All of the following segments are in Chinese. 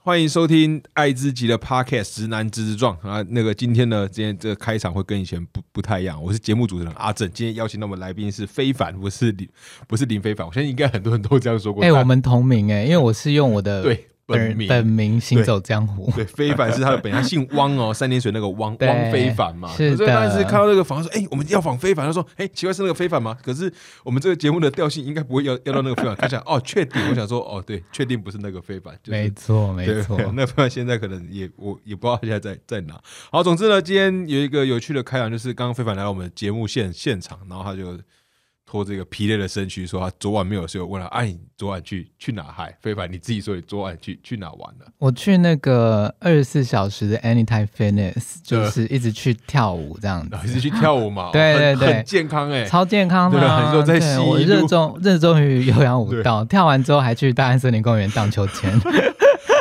欢迎收听爱之极的 Podcast《直男直直撞》啊。那个今天呢，今天这个开场会跟以前不不太一样。我是节目主持人阿正，今天邀请到我们来宾是非凡，不是林，不是林非凡。我相信应该很多人都这样说过。哎、我们同名哎、因为我是用我的对本本名本名行走江湖。对，非凡是他的本名，他姓汪哦，三点水那个汪汪非凡嘛。是所以当时看到那个访，说：“哎、我们要访非凡。”他说：“哎、奇怪是那个非凡吗？”可是我们这个节目的调性应该不会要要到那个非凡。他想哦，确定。我想说，哦，对，确定不是那个非凡，就是没错，没错。那非凡现在可能也我也不知道他现在在在哪。好，总之呢，今天有一个有趣的开场，就是刚刚非凡来到我们节目现现场，然后他就拖这个疲累的身躯说他昨晚没有睡。我问他：“哎、你昨晚去去哪嗨？”非凡你自己说你昨晚去去哪玩了？我去那个二十四小时的 Anytime Fitness，就是一直去跳舞这样子 一直去跳舞嘛，对对对健康哎、超健康的、对啊。很热衷热衷于有氧舞 蹈，跳完之后还去大安森林公园荡秋千。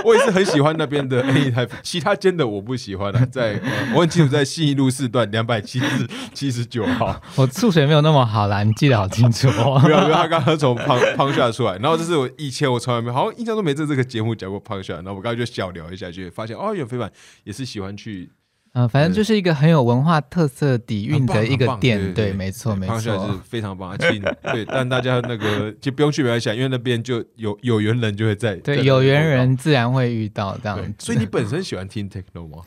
我也是很喜欢那边的 A 台，其他间的我不喜欢了、在、呃我很清楚在信义路四段两百七十七十九号，我数学没有那么好啦，你记得好清楚哦。没有，没有，他刚刚从胖胖下出来，然后这是我以前我从来没有，好像印象中没在这个节目讲过胖下，然后我刚刚就小聊一下，就发现哦，原来非凡也是喜欢去嗯、反正就是一个很有文化特色底蕴的一个店，对没错没胖下是错。非常棒，请对，但大家那个就不用去没关系啊，因为那边就有有缘人就会在，在对，那有缘人自然会遇到这样所以你本身喜欢听 techno 吗？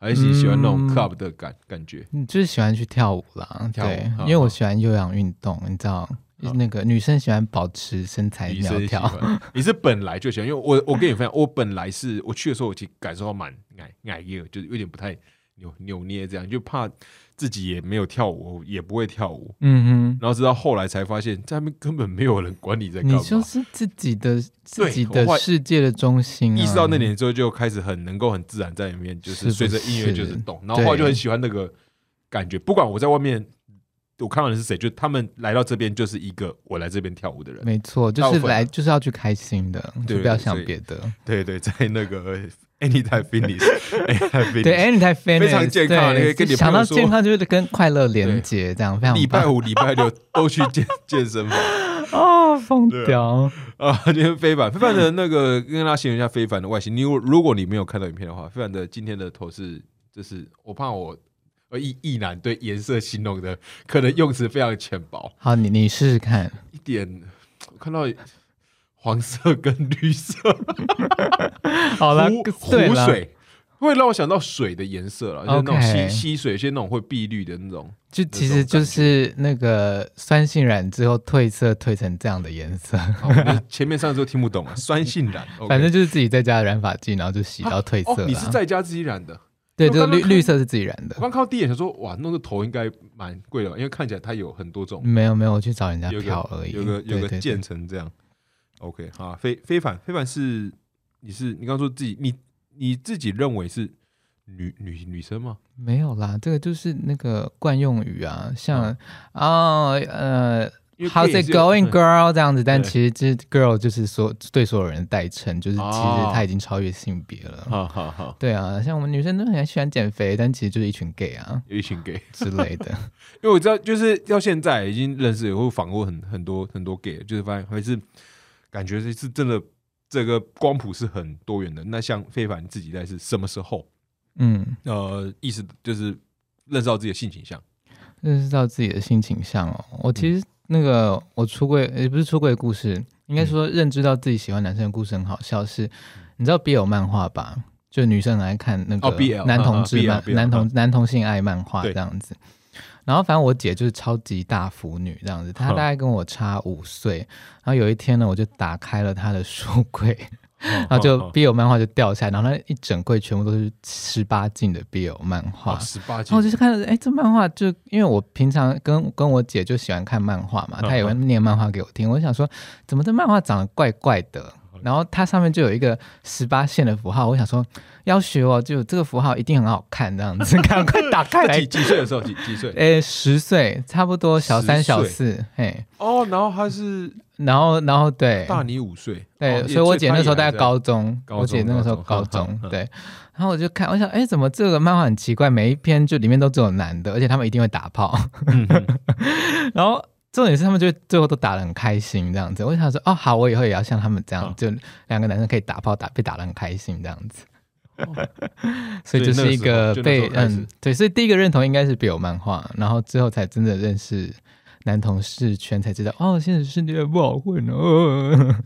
还是你喜欢那种嗯 club 的感感觉？嗯，就是喜欢去跳舞啦，对，好因为我好喜欢有氧运动，你知道好，那个女生喜欢保持身材苗条，欢，你是本来就喜欢，因为我我跟你分享，我本来是我去的时候，我其实感受到蛮矮矮耶，就是有点不太扭扭捏这样，就怕自己也没有跳舞，也不会跳舞。嗯哼然后直到后来才发现，在那边根本没有人管你在哼，干嘛。你就是自己的自己的世界的中心、啊。意识到那点之后，就开始很能够很自然在里面，就是随着音乐就是是动，然后后来就很喜欢那个感觉。不管我在外面，我看到的是谁，就他们来到这边就是一个我来这边跳舞的人。没错，就是来就是要去开心的，对就不要想别的。对对，在那个 Anytime Finish，Anytime Finish，对，Anytime Fitness 非常健康对你可以跟你想到健康就是跟快乐连接，这样非常礼拜五、礼拜六都去健健身房啊，疯对掉。啊！今天非凡，非凡的那个跟大家形容一下非凡的外形。你如如果你没有看到影片的话，非凡的今天的头是，就是我怕我呃意意男对颜色形容的可能用词非常浅薄，好，你你试试看。一点我看到黄色跟绿色 好了湖，湖水。会让我想到水的颜色了，就是那种溪溪水，有些那种会碧绿的那种。就其实就是那个酸性染之后褪色褪成这样的颜色，前面上次都听不懂啊，酸性染 反正就是自己在家的染发剂，然后就洗到褪色哦，你是。在家自己染的？对，这个绿绿色是自己染的我。刚看到第一眼想说，哇，弄个头应该蛮贵的吧，因为看起来它有很多种，没有没有，我去找人家有漂而已。有个有个渐层这样。OK，好，非非凡非凡是你是你刚刚说自己你你自己认为是女女女生吗？没有啦，这个就是那个惯用语啊，像嗯哦呃 How's it going, 嗯 girl？这样子，但其实这 girl 就是说对所有人的代称，就是其实哦他已经超越性别了。好好好，对啊，像我们女生都很喜欢减肥，但其实就是一群 gay 啊有一群 gay，之类的。因为我知道就是到现在已经认识也会访过很很多很多 gay，就是发现还是感觉是是真的这个光谱是很多元的。那像非凡自己在是什么时候？嗯，呃，意识就是认识到自己的性倾向。认识到自己的性倾向哦。我其实那个我出柜也不是出柜的故事，应该说认知到自己喜欢男生的故事很好笑。是，你知道 BL 漫画吧？就女生很爱看那个男同志漫嗯嗯、BL 男同男同性爱漫画这样子。然后反正我姐就是超级大腐女这样子，她大概跟我差五岁。然后有一天呢，我就打开了她的书柜，然然后就 BL 漫画就掉下来，然后那一整柜全部都是十八禁的 BL 漫画。十八禁然后就是看到，哎，这漫画就因为我平常跟跟我姐就喜欢看漫画嘛，嗯她也会念漫画给我听。我想说，怎么这漫画长得怪怪的？嗯然后它上面就有一个十八线的符号，我想说要学哦，就这个符号一定很好看，这样子，赶快打开来 几。几岁的时候？几几岁？诶，十岁，差不多小三小四，嘿，哦，然后他是然后然后对，大你五岁，对，哦所以我姐那时候大概，高中，我姐那个时候高高中对。然后我就看，我想，哎，怎么这个漫画很奇怪？每一篇就里面都只有男的，而且他们一定会打炮。然后重点是他们就最后都打的很开心这样子。我想说，哦，好，我以后也要像他们这样，啊就两个男生可以打炮打被打得很开心这样子。所以 所以这是一那个被嗯对，所以第一个认同应该是比友漫画，然后之后才真的认识男同事圈，才知道哦，现实世界不好混哦，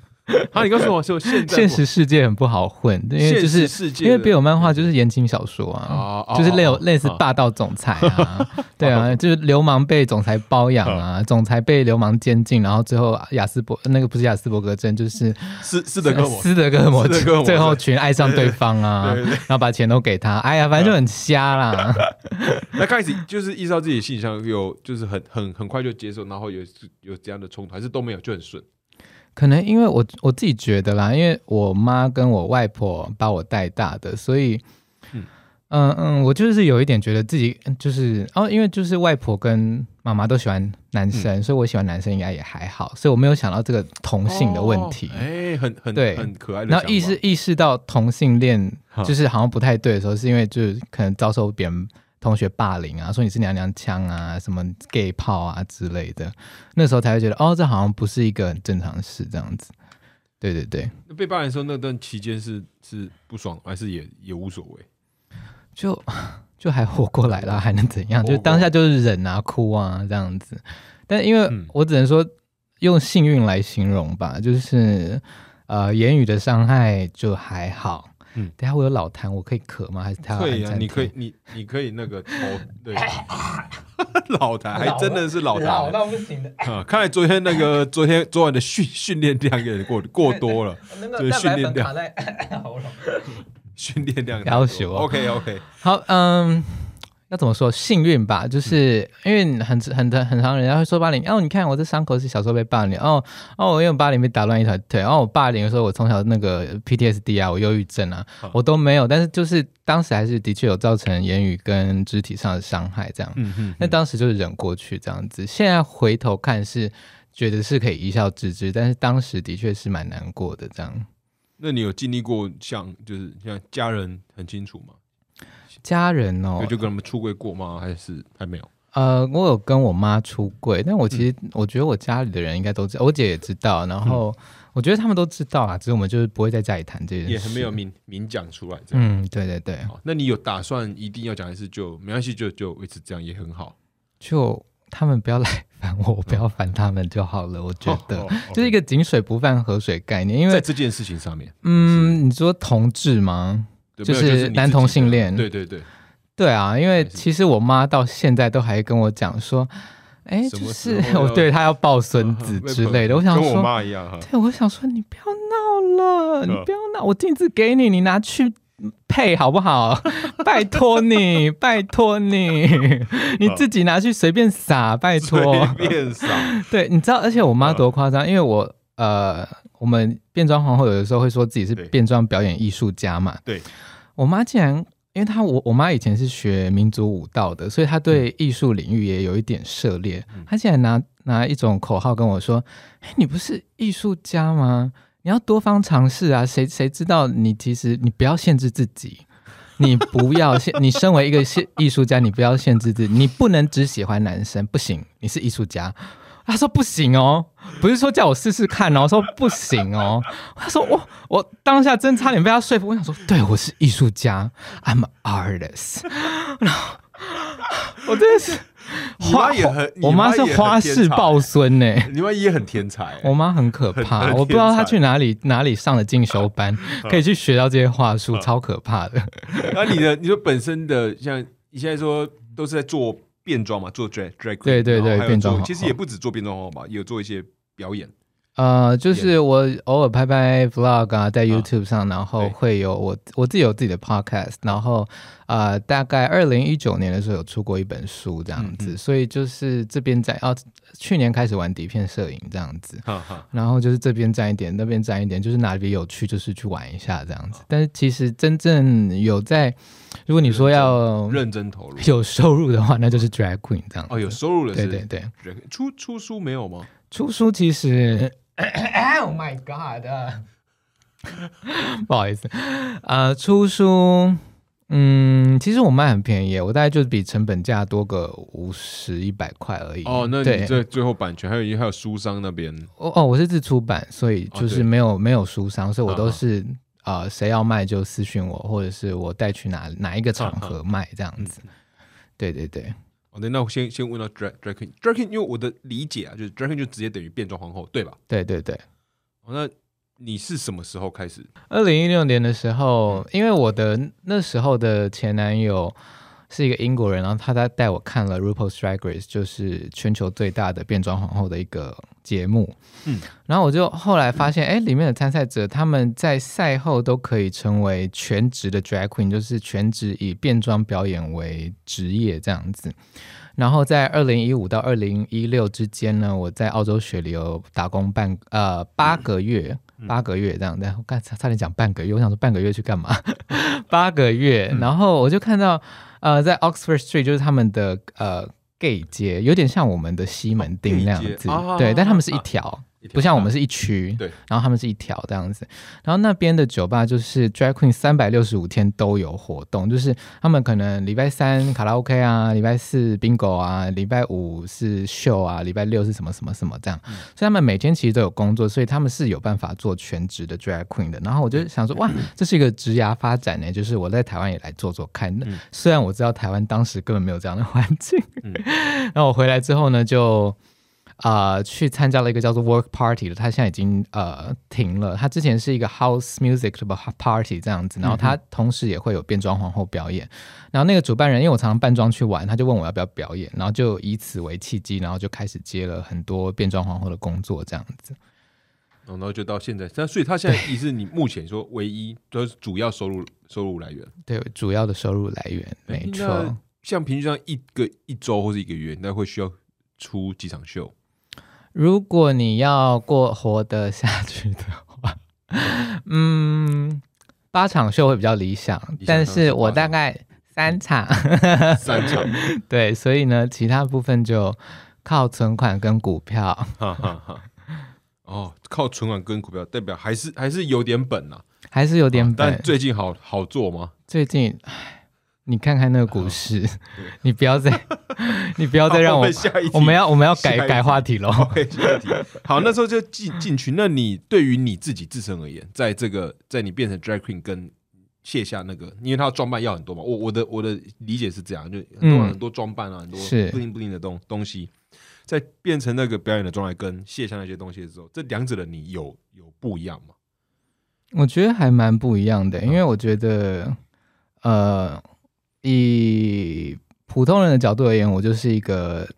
好，你告诉我就现在现实世界很不好混，因为就现是世界因为笔友漫画就就是言情小说啊。啊就是类有哦类似哦霸道总裁啊，对啊，就是流氓被总裁包养啊，总裁被流氓监禁，然后最后雅斯伯那个不是雅斯伯格症，就是斯斯德哥斯德哥尔摩最后群爱上对方啊，对对对然后把钱都给他，哎呀，反正就很瞎啦。那开始就是意识到自己的性向，有就是很很很快就接受，然后有有这样的冲突，还是都没有就很顺。可能因为我我自己觉得啦，因为我妈跟我外婆把我带大的，所以，嗯嗯嗯我就是有一点觉得自己嗯就是哦，因为就是外婆跟妈妈都喜欢男生，所以我喜欢男生应该也还好，所以我没有想到这个同性的问题。哦哎，很很对很可爱的。然后意识意识到同性恋就是好像不太对的时候，是因为就是可能遭受别人同学霸凌啊，说你是娘娘腔啊，什么 gay 炮啊之类的，那时候才会觉得哦，这好像不是一个很正常的事，这样子。对对对，那被霸凌的时候，那段期间是是不爽，还是也也无所谓？就就还活过来了，还能怎样？就当下就是忍啊、哭啊这样子。但因为嗯我只能说用幸运来形容吧，就是呃言语的伤害就还好。嗯等下我有老痰，我可以咳吗？还是他要可以啊，按暂停你可以，你你可以那个头对，老痰还真的是老痰老到不行的。啊！看来昨天那个 昨天昨晚的训训练量有点过过多了，那这个训练量在喉咙。训练量要求哦 OK OK，好，嗯，要怎么说？幸运吧，就是因为很很很很常人家会说霸凌，哦，你看我这伤口是小时候被霸凌，哦哦，我因为霸凌被打乱一条腿，然、后我霸凌的时候，我从小那个 PTSD 啊，我忧郁症啊，我都没有，但是就是当时还是的确有造成言语跟肢体上的伤害，这样。嗯嗯，那当时就是忍过去这样子，现在回头看是觉得是可以一笑置之，但是当时的确是蛮难过的这样。那你有经历过像就是像家人很清楚吗？家人哦有，就跟他们出柜过吗？还是还没有？呃，我有跟我妈出柜，但我其实、嗯我觉得我家里的人应该都知道，我姐也知道，然后我觉得他们都知道啊，只是我们就是不会在家里谈这件事，也很没有明明讲出来这样。嗯，对对对，好，那你有打算一定要讲，还是就没关系，就就维持这样也很好。就他们不要来烦我，我不要烦他们就好了。我觉得、哦就是一个井水不犯河水概念，因为在这件事情上面，嗯，你说同志吗？就是男同性恋对对对，对啊，因为其实我妈到现在都还跟我讲说，哎，就是 我对她要抱孙子 之类的，我想跟我说。妈一样哈。对，我想说你不要闹了，你嗯不要闹，我镜子给你，你拿去配好不好？拜托你，拜托你，你自己拿去随便撒，拜托。随便撒，对，你知道，而且我妈多夸张，因为我呃，我们变装皇后有的时候会说自己是变装表演艺术家嘛。对，我妈竟然。因为她我我妈以前是学民族舞蹈的，所以她对艺术领域也有一点涉猎。嗯她竟然拿拿一种口号跟我说：“哎，你不是艺术家吗？你要多方尝试啊！谁谁知道你其实你不要限制自己，你不要限，你身为一个艺艺术家，你不要限制自己，你不能只喜欢男生，不行，你是艺术家。”他说不行哦，不是说叫我试试看哦，说不行哦。他说我我当下真差点被他说服，我想说，对我是艺术家，I'm an artist。然 后我真的是你妈也很，我妈是花式抱孙呢、你妈也很天才。我妈很可怕，很我不知道她去哪里哪里上了进修班，可以去学到这些话术，嗯超可怕的。那你的你说本身的像你现在说都是在做变装嘛，做 drag drag，queen，对对对然后还有变装其实也不止做变装皇后吧，也有做一些表演。呃，就是我偶尔拍拍 vlog 啊，在 YouTube 上，然后会有我我自己有自己的 podcast，然后呃，大概二零一九年的时候有出过一本书这样子，所以就是这边在哦，去年开始玩底片摄影这样子，然后就是这边沾一点，那边沾一点，就是哪里有趣就是去玩一下这样子。但是其实真正有在，如果你说要认真投入。有收入的话，那就是 drag queen 这样子。哦，有收入的是对对对，出出书没有吗？出书其实 Oh my God，不好意思，呃，出书嗯，其实我卖很便宜，我大概就是比成本价多个五十一百块而已。哦，那你对。这最后版权还有还有书商那边，哦哦，我是自出版，所以就是没有、没有书商，所以我啊啊。都是呃谁要卖就私讯我，或者是我带去哪哪一个场合卖这样子。对对对，哦，对，那我先先问到 Drag Drag King Drag King，因为我的理解啊，就是 Drag King 就直接等于变装皇后，对吧？对对对。哦，那你是什么时候开始？二零一六年的时候，因为我的那时候的前男友是一个英国人，然后他在带我看了 RuPaul's Drag Race，就是全球最大的变装皇后的一个节目。嗯，然后我就后来发现，哎，里面的参赛者他们在赛后都可以成为全职的 drag queen，就是全职以变装表演为职业这样子。然后在二零一五到二零一六之间呢，我在澳洲雪梨有打工半呃八个月，八个月这样的。我刚才差点讲半个月，我想说半个月去干嘛？八个月，然后我就看到呃，在 Oxford Street 就是他们的呃 gay 街，有点像我们的西门町那样子，啊对，但他们是一啊条。不像我们是一区，对，然后他们是一条这样子，然后那边的酒吧就是 drag queen 三百六十五天都有活动，就是他们可能礼拜三卡拉 OK 啊，礼拜四 bingo 啊，礼拜五是秀啊，礼拜六是什么什么什么这样，嗯所以他们每天其实都有工作，所以他们是有办法做全职的 drag queen 的。然后我就想说，哇，这是一个职涯发展呢，就是我在台湾也来做做看。嗯虽然我知道台湾当时根本没有这样的环境，嗯 然后我回来之后呢，就呃去参加了一个叫做 Work Party 的，他现在已经呃停了。他之前是一个 House Music 的 Party 这样子，然后他同时也会有变装皇后表演。然后那个主办人，因为我常常扮装去玩，他就问我要不要表演，然后就以此为契机，然后就开始接了很多变装皇后的工作这样子。哦然后就到现在，但所以他现在也是你目前说唯一都是主要收入收入来源。对，主要的收入来源没错。像平均上一个一周或者一个月，那会需要出几场秀？如果你要过活得下去的话，嗯，八场秀会比较理想，理想但是我大概三场，三场，对，所以呢，其他部分就靠存款跟股票。哈哈哈。哦，靠存款跟股票，代表还是还是有点本呐、还是有点。但最近好好做吗？最近，唉你看看那个股市，你不要再，你不要再让我好们，下一题我们要我们要改改话题喽。好，那时候就进进去。那你对于你自己自身而言，在这个在你变成 drag queen 跟卸下那个，因为他装扮要很多嘛。我我的我的理解是这样，就很多、嗯很多装扮啊，很多是不灵不灵的东东西，在变成那个表演的状态跟卸下那些东西的时候，这两者的你有有不一样吗？我觉得还蛮不一样的，因为我觉得，呃，以普通人的角度而言，我就是一个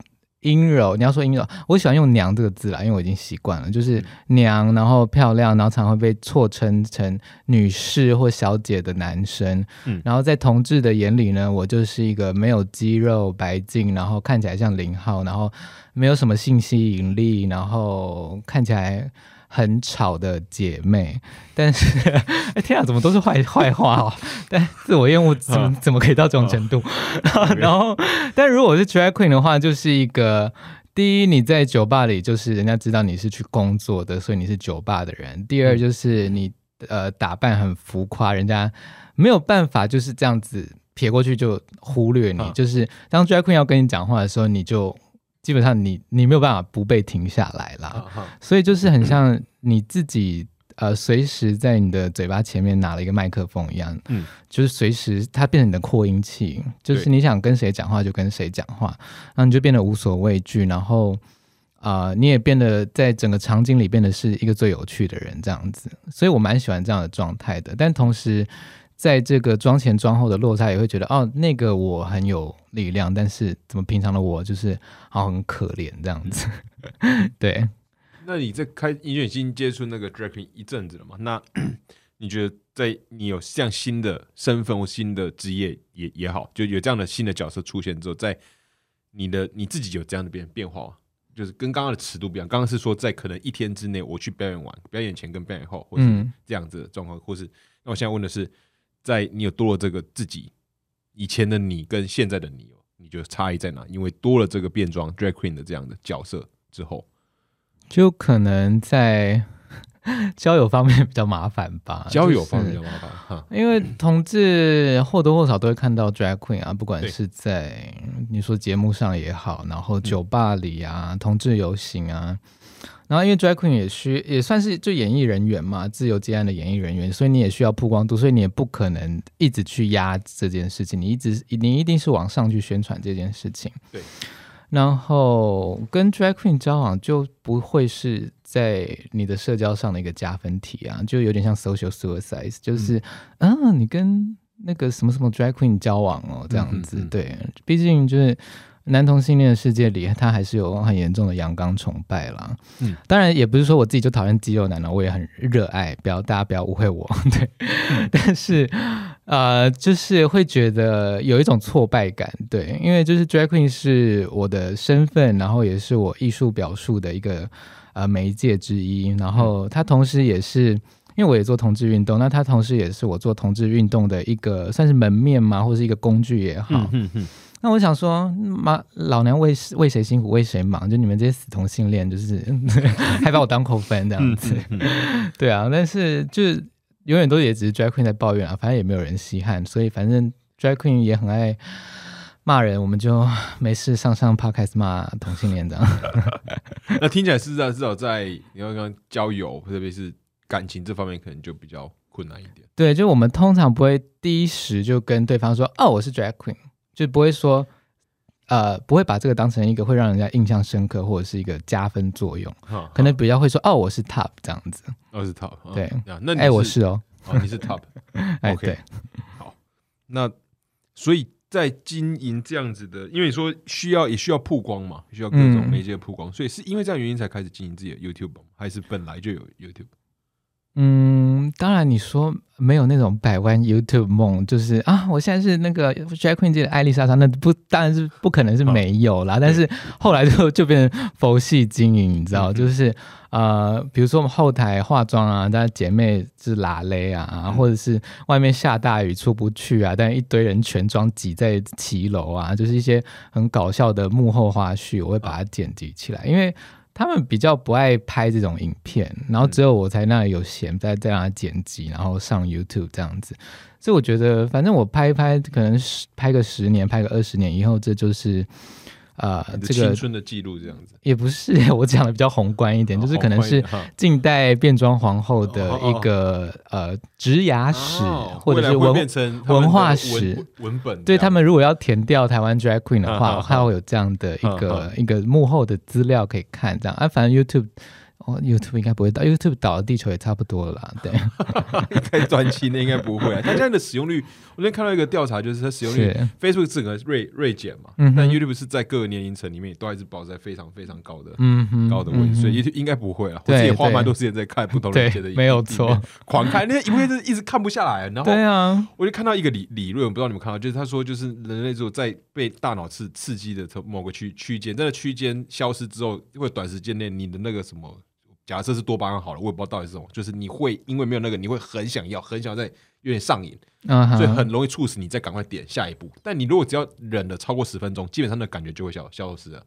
阴柔。你要说阴柔，我喜欢用“娘”这个字啦，因为我已经习惯了，就是娘，然后漂亮，然后常会被错称成女士或小姐的男生。嗯然后在同志的眼里呢，我就是一个没有肌肉、白净，然后看起来像零号，然后没有什么性吸引力，然后看起来。很吵的姐妹，但是，哎天啊，怎么都是坏坏话哦？但自我厌恶怎么怎么可以到这种程度？然后，但如果是 drag queen 的话，就是一个第一，你在酒吧里就是人家知道你是去工作的，所以你是酒吧的人；第二，就是你呃打扮很浮夸，人家没有办法就是这样子撇过去就忽略你。嗯就是当 drag queen 要跟你讲话的时候，你就基本上你你没有办法不被停下来啦。所以就是很像你自己呃，随时在你的嘴巴前面拿了一个麦克风一样，嗯，就是随时它变成你的扩音器，就是你想跟谁讲话就跟谁讲话，然后你就变得无所畏惧，然后啊、呃你也变得在整个场景里变得是一个最有趣的人这样子，所以我蛮喜欢这样的状态的，但同时。在这个妆前妆后的落差，也会觉得哦，那个我很有力量，但是怎么平常的我就是好很可怜这样子，对。那你在开音乐已经接触那个 drag queen 一阵子了嘛？那 你觉得在你有像新的身份或新的职业也也好，就有这样的新的角色出现之后，在你的你自己有这样的变变化吗？就是跟刚刚的尺度不一样。刚刚是说在可能一天之内我去表演完，表演前跟表演后，或是嗯这样子的状况，或是那我现在问的是，在你有多了这个自己以前的你跟现在的你有，你觉得差异在哪？因为多了这个变装 drag queen 的这样的角色之后，就可能在 交友方面比较麻烦吧，交友方面比较麻烦哈。因为同志或多或少都会看到 drag queen 啊，不管是在你说节目上也好，然后酒吧里啊，同志游行啊，然后因为 drag queen 也需也算是就演艺人员嘛，自由接案的演艺人员，所以你也需要曝光度，所以你也不可能一直去压这件事情，你一直你一定是往上去宣传这件事情。对。然后跟 drag queen 交往就不会是在你的社交上的一个加分题啊，就有点像 social suicide，就是嗯、你跟那个什么什么 drag queen 交往哦，这样子。嗯嗯嗯对，毕竟就是男同性恋的世界里，他还是有很严重的阳刚崇拜啦。嗯，当然也不是说我自己就讨厌肌肉男了，我也很热爱，不要大家不要误会我。对，但是呃，就是会觉得有一种挫败感，对，因为就是 drag queen 是我的身份，然后也是我艺术表述的一个呃媒介之一，然后他同时也是。因为我也做同志运动，那它同时也是我做同志运动的一个算是门面嘛，或者是一个工具也好。嗯嗯那我想说，妈，老娘为为谁辛苦为谁忙？就你们这些死同性恋，就是 还把我当扣分这样嗯子。对啊，但是就是永远都也只是 drag queen 在抱怨啊，反正也没有人稀罕，所以反正 drag queen 也很爱骂人，我们就没事上上 podcast 骂同性恋这样。那听起来是在至少在你要刚交友，特别是感情这方面，可能就比较困难一点。对，就我们通常不会第一时就跟对方说，哦，我是 drag queen，就不会说。呃，不会把这个当成一个会让人家印象深刻或者是一个加分作用，哈可能比较会说哦，我是 top 这样子。哦是 top，啊对啊，那你哎，我是哦，哦你是 top，哎对，那所以在经营这样子的，因为你说需要也需要曝光嘛，需要各种嗯媒介曝光，所以是因为这样原因才开始经营自己的 YouTube 吗还是本来就有 YouTube？嗯，当然你说没有那种百万 YouTube 梦，就是啊，我现在是那个 Jack Queen 界的艾丽莎莎，那不当然是不可能是没有啦。但是后来就就变成佛系经营，你知道，嗯就是呃，比如说我们后台化妆啊，大家姐妹是拉勒啊，嗯或者是外面下大雨出不去啊，但一堆人全装挤在骑楼啊，就是一些很搞笑的幕后花絮，我会把它剪辑起来，因为。他们比较不爱拍这种影片，然后只有我才那里有闲，在在那剪辑，然后上 YouTube 这样子。所以我觉得，反正我拍一拍，可能十拍个十年，拍个二十年以后，这就是呃这个青春的记录这样子，也不是 我讲的比较宏观一点，就是可能是近代变装皇后的一个呃职涯史，或者是文文化史文本，对他们如果要填掉台湾 drag queen 的话，嗯嗯嗯它会有这样的一个一个幕后的资料可以看，这样。啊，反正 YouTube。哦，YouTube 应该不会倒，YouTube 倒了地球也差不多了啦。对，太短期内应该不会啊。它现在的使用率，我昨天看到一个调查，就是它使用率是，，Facebook 整个锐锐减嘛，嗯但 YouTube 是在各个年龄层里面都还是保持在非常非常高的。嗯哼，高的位置，嗯所以 YouTube 应该不会啊。我对自己花蛮多时间在看不同人的影，没有错，狂看那些影片，就是一直看不下来。然后对啊，我就看到一个理理论，我不知道你们看到，就是他说，就是人类如果在被大脑刺刺激的某个区区间，在那区间消失之后，会短时间内你的那个什么，假设是多巴胺好了，我也不知道到底是什么，就是你会因为没有那个，你会很想要，很想要再有点上瘾，所以很容易促使你再赶快点下一步。但你如果只要忍了超过十分钟，基本上那感觉就会消消失了。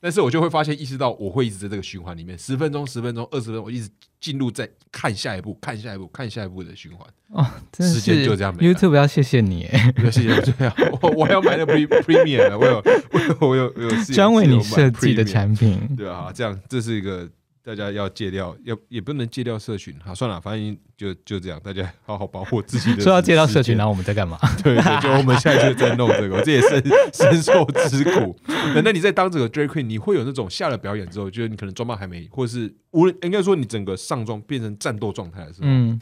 但是我就会发现，意识到我会一直在这个循环里面，十分钟、十分钟、二十分钟，我一直进入在看下一步、看下一步、看下一步的循环。哦，真的时间是就这样 YouTube 要谢谢你耶，没有谢谢，对啊，我我要买那 pre premium 的，我有我有我有专为你设计的产品。对啊，这样这是一个大家要戒掉，要也不能戒掉社群，好算了，反正就就这样，大家好好保护自己的。说要戒掉社群，然后我们在干嘛？对对，就我们现在就在弄这个，我这也是 深受之苦。那那你在当这个 drag queen，你会有那种下了表演之后，就是你可能装扮还没，或者是无论应该说你整个上妆变成战斗状态的时候，嗯，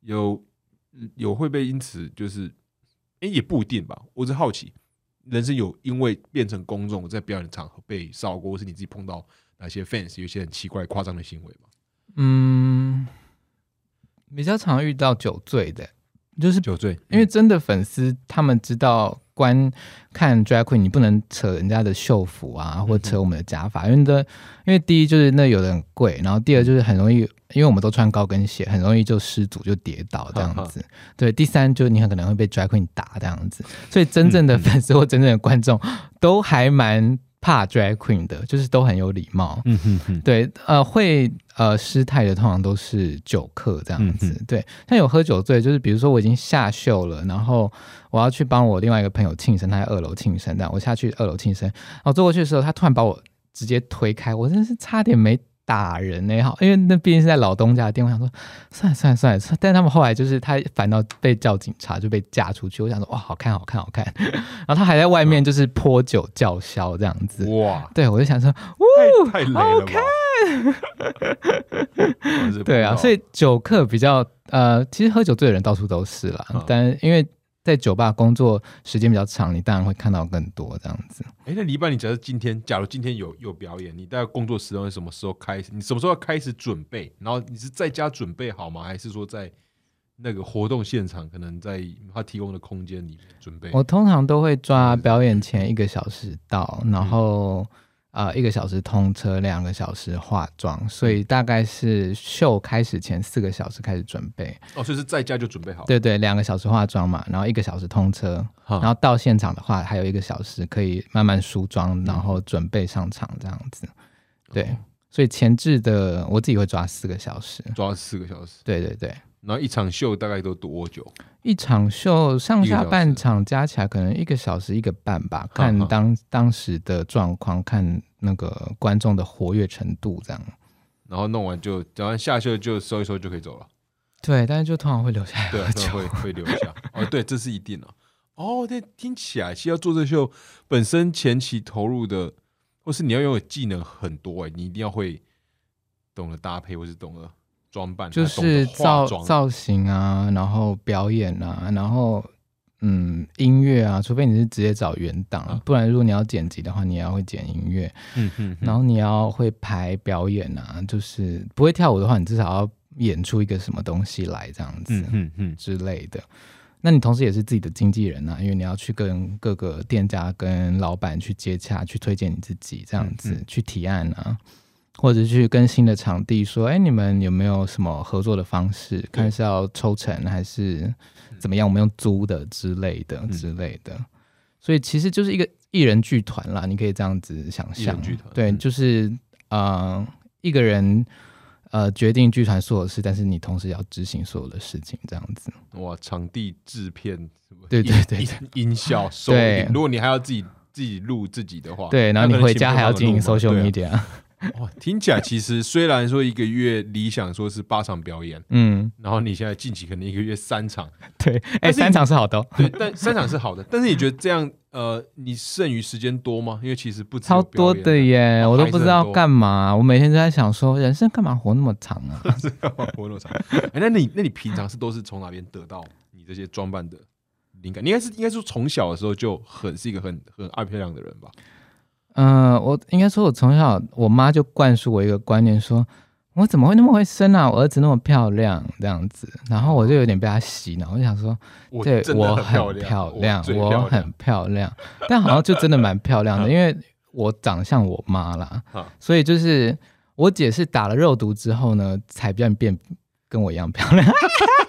有有会被因此就是，哎、也不一定吧。我是好奇，人生有因为变成公众在表演场合被烧过，或是你自己碰到哪些 fans 有一些很奇怪夸张的行为吗？嗯，比较常遇到酒醉的，就是酒醉，因为真的粉丝他们知道观看 drag queen，你不能扯人家的秀服啊，或扯我们的假发，因为的，因为第一就是那有的很贵，然后第二就是很容易，因为我们都穿高跟鞋，很容易就失足就跌倒这样子。对，第三就是你很可能会被 drag queen 打这样子，所以真正的粉丝或真正的观众都还蛮。怕 drag queen 的，就是都很有礼貌。嗯哼哼，对，呃，会呃失态的通常都是酒客这样子。嗯对，像有喝酒醉，就是比如说我已经下秀了，然后我要去帮我另外一个朋友庆生，他在二楼庆生，这样我下去二楼庆生，然后坐过去的时候，他突然把我直接推开，我真的是差点没打人呢、好，因为那毕竟是在老东家的店，我想说算了算了算了，算了但是他们后来就是他反倒被叫警察，就被架出去。我想说哇，好看好看好看，然后他还在外面就是泼酒叫嚣这样子。哇，对，我就想说，哇太雷了吧？真是不对啊，所以酒客比较呃，其实喝酒醉的人到处都是啦，嗯但因为在酒吧工作时间比较长，你当然会看到更多这样子。哎，那黎班，你假如今天，假如今天有有表演，你大概工作时段是什么时候开始？你什么时候要开始准备？然后你是在家准备好吗？还是说在那个活动现场，可能在他提供的空间里面准备？我通常都会抓表演前一个小时到，嗯然后、呃一个小时通车，两个小时化妆，所以大概是秀开始前四个小时开始准备。哦，所以是在家就准备好。对对，两个小时化妆嘛，然后一个小时通车，哈然后到现场的话还有一个小时可以慢慢梳妆，嗯然后准备上场这样子。对，哦所以前置的我自己会抓四个小时。抓四个小时，对对对，然后一场秀大概都多久？一场秀上下半场加起来可能一个小时一个半吧，看当当时的状况，看那个观众的活跃程度这样。然后弄完就，讲完下秀就收一收就可以走了。对，但是就通常会留下来对啊，喝酒。真的会会留下。哦，对，这是一定的、哦，对，听起来其实要做这秀，本身前期投入的，或是你要拥有技能很多哎、你一定要会懂得搭配，或是懂得装扮，就是造。造型啊，然后表演啊，然后嗯音乐啊，除非你是直接找原档，啊不然如果你要剪辑的话，你也要会剪音乐，嗯嗯，然后你要会排表演啊，就是不会跳舞的话，你至少要演出一个什么东西来这样子。嗯嗯嗯，之类的。那你同时也是自己的经纪人啊，因为你要去跟各个店家、跟老板去接洽，去推荐你自己，这样子、嗯嗯去提案啊，或者去跟新的场地说，哎，你们有没有什么合作的方式？看是要抽成还是怎么样？我们用租的之类的、嗯之类的。所以其实就是一个艺人剧团啦，你可以这样子想象剧团。对，嗯就是呃一个人。呃，决定剧团所有事，但是你同时要执行所有的事情，这样子。哇，场地制片，对对对音效、收对音，如果你还要自己自己录自己的话，对，然后你回家还要经营不同的录嘛 social 对啊 media，哇，听起来其实虽然说一个月理想说是八场表演，嗯，然后你现在近期可能一个月三场，对，哎、三场是好的、哦，对，但三场是好的，但是你觉得这样呃，你剩余时间多吗？因为其实不超多的耶，哦我都不知道干嘛。我每天都在想说，人生干嘛活那么长啊？干嘛活那么长。哎，那你那你平常是都是从哪边得到你这些装扮的灵感？你应该是应该是从小的时候就很是一个很很爱漂亮的人吧？嗯、我应该说，我从小我妈就灌输我一个观念说。我怎么会那么会生啊？我儿子那么漂亮，这样子，然后我就有点被她洗脑，我就想说，我对我很漂亮，我很漂亮，但好像就真的蛮漂亮的，因为我长得像我妈啦啊，所以就是我姐是打了肉毒之后呢，才变变跟我一样漂亮。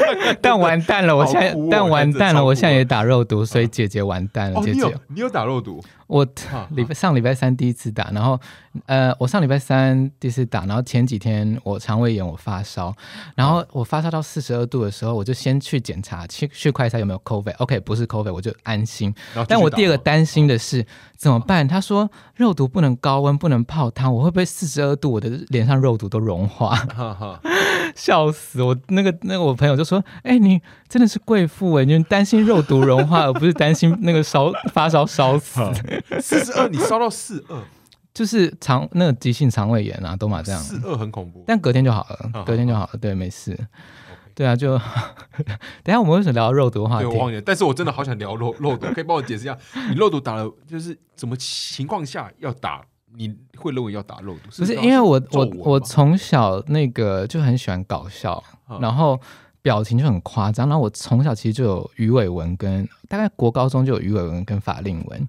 但完蛋了，我现在、哦但完蛋了，我现在也打肉毒，所以姐姐完蛋了，哦，姐姐。你有打肉毒？我啊礼拜上礼拜三第一次打，然后呃，我上礼拜三第一次打，然后前几天我肠胃炎，我发烧，然后我发烧到四十二度的时候，我就先去检查去去快筛有没有 COVID，OK、不是 COVID，我就安心。但我第二个担心的是怎么办？他说肉毒不能高温，不能泡汤，我会不会四十二度我的脸上肉毒都融化？哈哈，笑死我！那个那个我朋友就说：“哎、你真的是贵妇哎，你担心肉毒融化，而不是担心那个烧发烧烧死。”四十二，你烧到四二，就是肠那个急性肠胃炎啊，都嘛这样，四二很恐怖。但隔天就好了好，隔天就好了，对，没事。对啊，就等下我们为什么聊到肉毒话对，我？忘记了，但是我真的好想聊肉肉毒，可以帮我解释一下，你肉毒打了就是什么情况下要打？你会认为要打肉毒？不是因为我我我从小那个就很喜欢搞笑，嗯然后表情就很夸张，然后我从小其实就有鱼尾纹跟大概国高中就有鱼尾纹跟法令纹，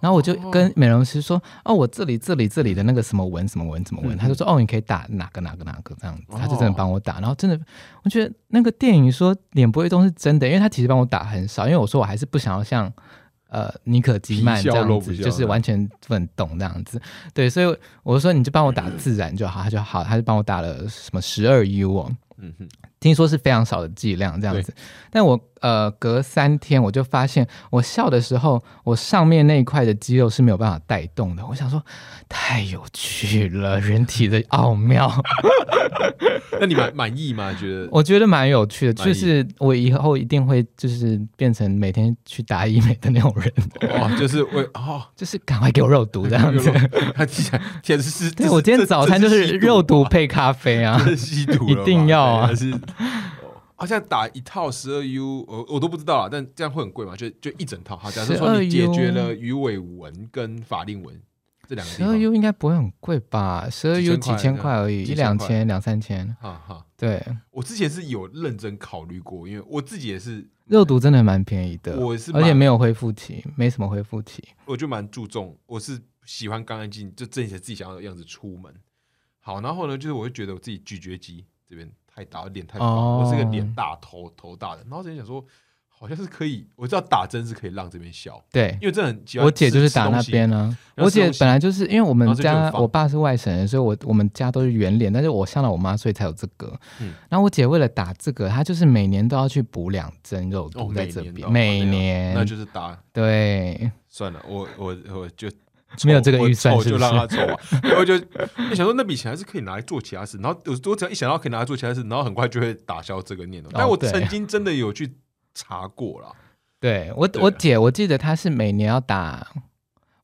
然后我就跟美容师说，哦，我这里这里这里的那个什么纹什么纹什么纹，嗯。他就说哦，你可以打哪个哪个哪个这样子，哦。他就真的帮我打，然后真的我觉得那个电影说脸不会动是真的，因为他其实帮我打很少，因为我说我还是不想要像呃尼可基曼这样子，就是完全不能动这样子。对，所以我说你就帮我打自然就好，他就好，他就帮我打了什么十二 U 哦，嗯哼，听说是非常少的剂量这样子，但我呃隔三天我就发现，我笑的时候，我上面那一块的肌肉是没有办法带动的。我想说，太有趣了，人体的奥妙，那你满满意吗？觉得我觉得蛮有趣的。就是我以后一定会就是变成每天去打医美的那种人，哦，就是为哦，就是赶快给我肉毒这样子。他听起来简直是，对我今天早餐就是肉毒配咖啡啊，吸毒，一定要啊对是。好像打一套十二 U，我我都不知道啊，但这样会很贵嘛？就就一整套。好，假设说你解决了鱼尾纹跟法令纹这两个十二，U 应该不会很贵吧？十二 U 几千块而已，一两千、两三千。哈哈。对，我之前是有认真考虑过，因为我自己也是肉毒真的蛮便宜的，我是蛮而且没有恢复期，没什么恢复期。我就蛮注重，我是喜欢干干净净，就正写自己想要的样子出门。好，然后呢，就是我会觉得我自己咀嚼肌这边太大，我脸太薄，哦。我是个脸大、头头大的。然后之前想说，好像是可以，我知道打针是可以让这边小，对，因为这很喜欢我姐就是打那，边呢、我姐本来就是因为我们家我爸是外省人，所以我我们家都是圆脸，但是我像了我妈，所以才有这个。嗯。然后我姐为了打这个，她就是每年都要去补两针肉哦毒在这边，每年。那就是打。对，算了，我我我就没有这个预算凑就让他抽啊。然后就想说那笔钱还是可以拿来做其他事，然后有我只要一想到可以拿来做其他事，然后很快就会打消这个念头。但我曾经真的有去查过啦，对我对我姐我记得她是每年要打，